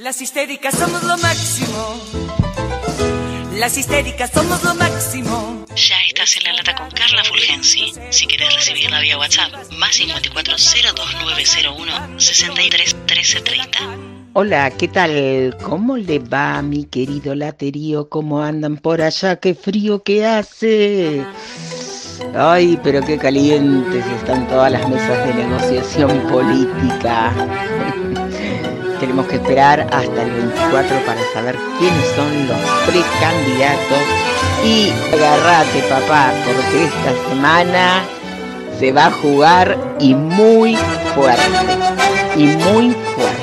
Las histéricas somos lo máximo. Las histéricas somos lo máximo. Ya estás en la lata con Carla Fulgensi. Si quieres recibirla vía WhatsApp, más 54 02901 63 1330. Hola, ¿qué tal? ¿Cómo le va, mi querido laterío? ¿Cómo andan por allá? ¡Qué frío que hace! Ay, pero qué calientes están todas las mesas de negociación política. Tenemos que esperar hasta el 24 para saber quiénes son los precandidatos. Y agarrate, papá, porque esta semana se va a jugar y muy fuerte. Y muy fuerte.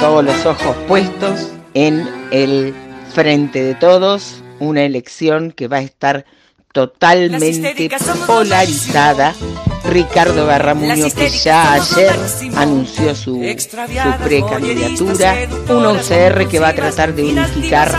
Todos los ojos puestos en el frente de todos. Una elección que va a estar totalmente polarizada. Ricardo Garramuño, que ya ayer anunció su, su precandidatura, una UCR que va a tratar de unificar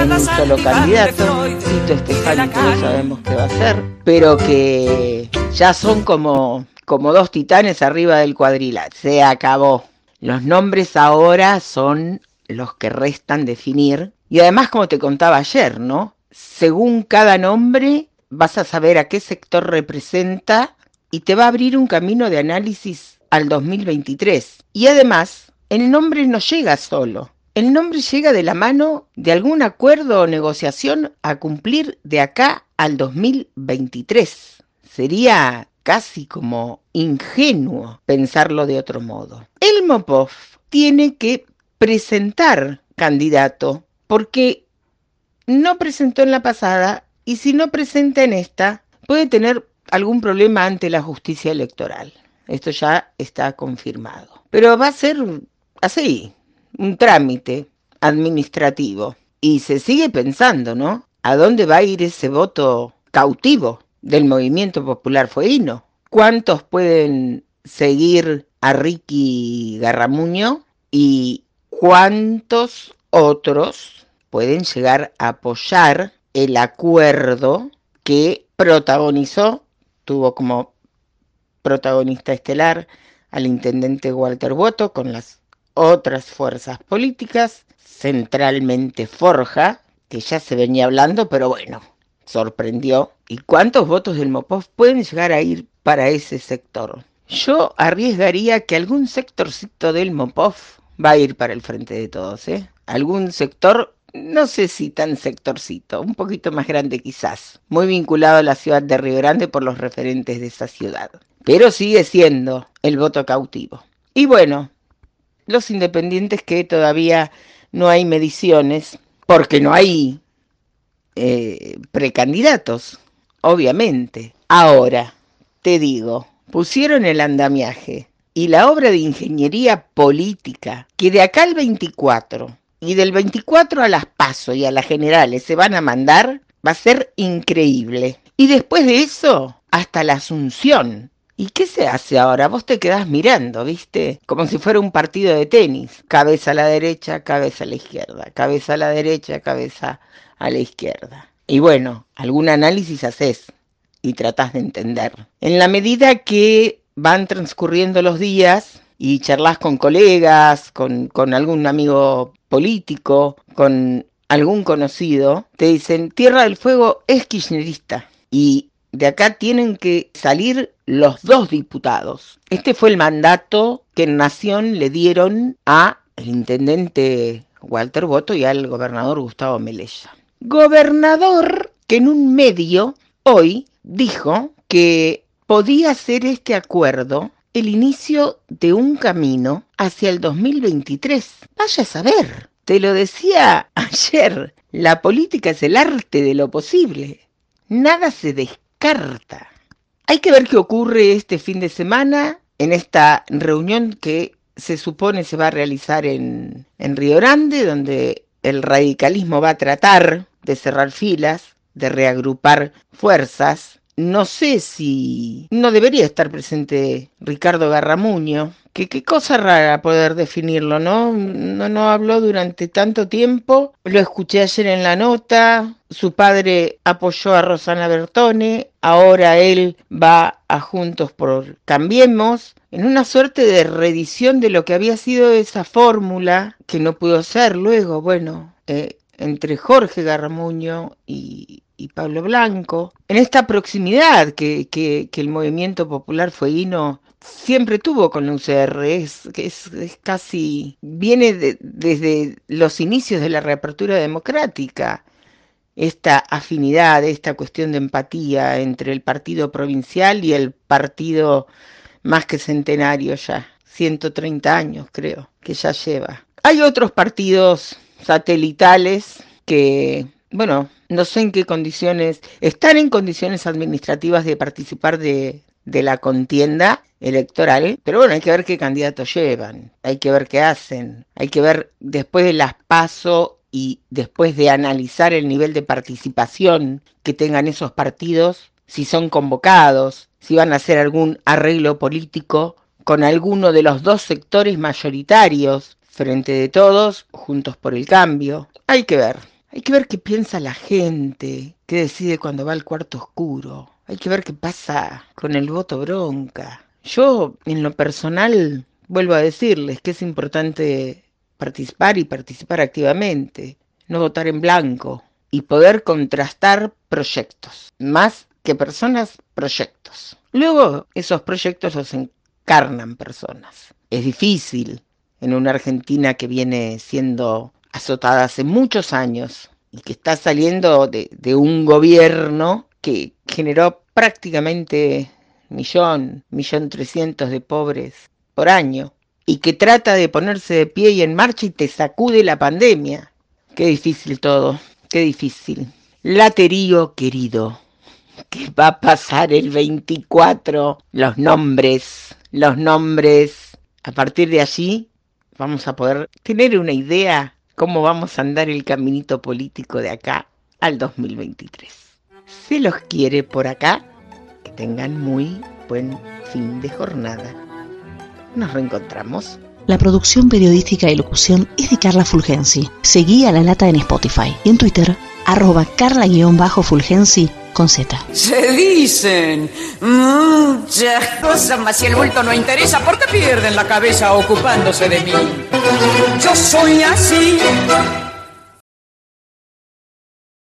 en un solo candidato, Tito Estefani todos sabemos que va a ser, pero que ya son como, como dos titanes arriba del cuadrilátero, se acabó. Los nombres ahora son los que restan definir, y además como te contaba ayer, ¿no? Según cada nombre vas a saber a qué sector representa y te va a abrir un camino de análisis al 2023. Y además, el nombre no llega solo. El nombre llega de la mano de algún acuerdo o negociación a cumplir de acá al 2023. Sería casi como ingenuo pensarlo de otro modo. El Mopov tiene que presentar candidato porque no presentó en la pasada y si no presenta en esta, puede tener algún problema ante la justicia electoral. Esto ya está confirmado. Pero va a ser así, un trámite administrativo. Y se sigue pensando, ¿no? ¿A dónde va a ir ese voto cautivo del movimiento popular fueguino? ¿Cuántos pueden seguir a Ricky Garramuño y cuántos otros pueden llegar a apoyar el acuerdo que protagonizó tuvo como protagonista estelar al intendente Walter Boto con las otras fuerzas políticas, centralmente Forja, que ya se venía hablando, pero bueno, sorprendió. ¿Y cuántos votos del Mopov pueden llegar a ir para ese sector? Yo arriesgaría que algún sectorcito del Mopov va a ir para el frente de todos, ¿eh? Algún sector no sé si tan sectorcito, un poquito más grande quizás, muy vinculado a la ciudad de Río Grande por los referentes de esa ciudad, pero sigue siendo el voto cautivo. Y bueno, los independientes que todavía no hay mediciones, porque no hay eh, precandidatos, obviamente. Ahora, te digo, pusieron el andamiaje y la obra de ingeniería política que de acá al 24 y del 24 a las PASO y a las generales se van a mandar, va a ser increíble. Y después de eso, hasta la Asunción. ¿Y qué se hace ahora? Vos te quedás mirando, ¿viste? Como si fuera un partido de tenis. Cabeza a la derecha, cabeza a la izquierda. Cabeza a la derecha, cabeza a la izquierda. Y bueno, algún análisis haces y tratás de entender. En la medida que van transcurriendo los días y charlas con colegas, con, con algún amigo político, con algún conocido, te dicen, Tierra del Fuego es kirchnerista y de acá tienen que salir los dos diputados. Este fue el mandato que en Nación le dieron a intendente Walter Boto y al gobernador Gustavo Melella. Gobernador que en un medio hoy dijo que podía hacer este acuerdo el inicio de un camino hacia el 2023. Vaya a saber. Te lo decía ayer, la política es el arte de lo posible. Nada se descarta. Hay que ver qué ocurre este fin de semana en esta reunión que se supone se va a realizar en, en Río Grande, donde el radicalismo va a tratar de cerrar filas, de reagrupar fuerzas no sé si no debería estar presente Ricardo Garramuño, que qué cosa rara poder definirlo, ¿no? ¿no? No habló durante tanto tiempo, lo escuché ayer en la nota, su padre apoyó a Rosana Bertone, ahora él va a Juntos por Cambiemos, en una suerte de reedición de lo que había sido esa fórmula, que no pudo ser luego, bueno, eh, entre Jorge Garramuño y, y Pablo Blanco, en esta proximidad que, que, que el movimiento popular fueguino siempre tuvo con la UCR, es, es, casi, viene de, desde los inicios de la reapertura democrática, esta afinidad, esta cuestión de empatía entre el partido provincial y el partido más que centenario ya, 130 años creo que ya lleva. Hay otros partidos satelitales que, bueno, no sé en qué condiciones, están en condiciones administrativas de participar de, la contienda electoral, pero bueno, hay que ver qué candidatos llevan, hay que ver qué hacen, hay que ver después de las paso y después de analizar el nivel de participación que tengan esos partidos, si son convocados, si van a hacer algún arreglo político con alguno de los dos sectores mayoritarios frente de todos, juntos por el cambio. Hay que ver, hay que ver qué piensa la gente, qué decide cuando va al cuarto oscuro. Hay que ver qué pasa con el voto bronca. Yo, en lo personal, vuelvo a decirles que es importante participar y participar activamente, no votar en blanco y poder contrastar proyectos, más que personas, proyectos. Luego, esos proyectos los encarnan personas. Es difícil en una Argentina que viene siendo azotada hace muchos años y que está saliendo de, un gobierno que generó prácticamente millón, millón trescientos de pobres por año y que trata de ponerse de pie y en marcha y te sacude la pandemia. Qué difícil todo, qué difícil. Laterío querido, ¿qué va a pasar el 24? Los nombres, los nombres. A partir de allí vamos a poder tener una idea cómo vamos a andar el caminito político de acá al 2023. Se los quiere por acá. Que tengan muy buen fin de jornada. Nos reencontramos. La producción periodística y locución es de Carla Fulgensi. Seguí a La Lata en Spotify y en Twitter, arroba carla-fulgensi con Z. Se dicen muchas cosas, mas si el bulto no interesa, ¿por qué pierden la cabeza ocupándose de mí? Yo soy así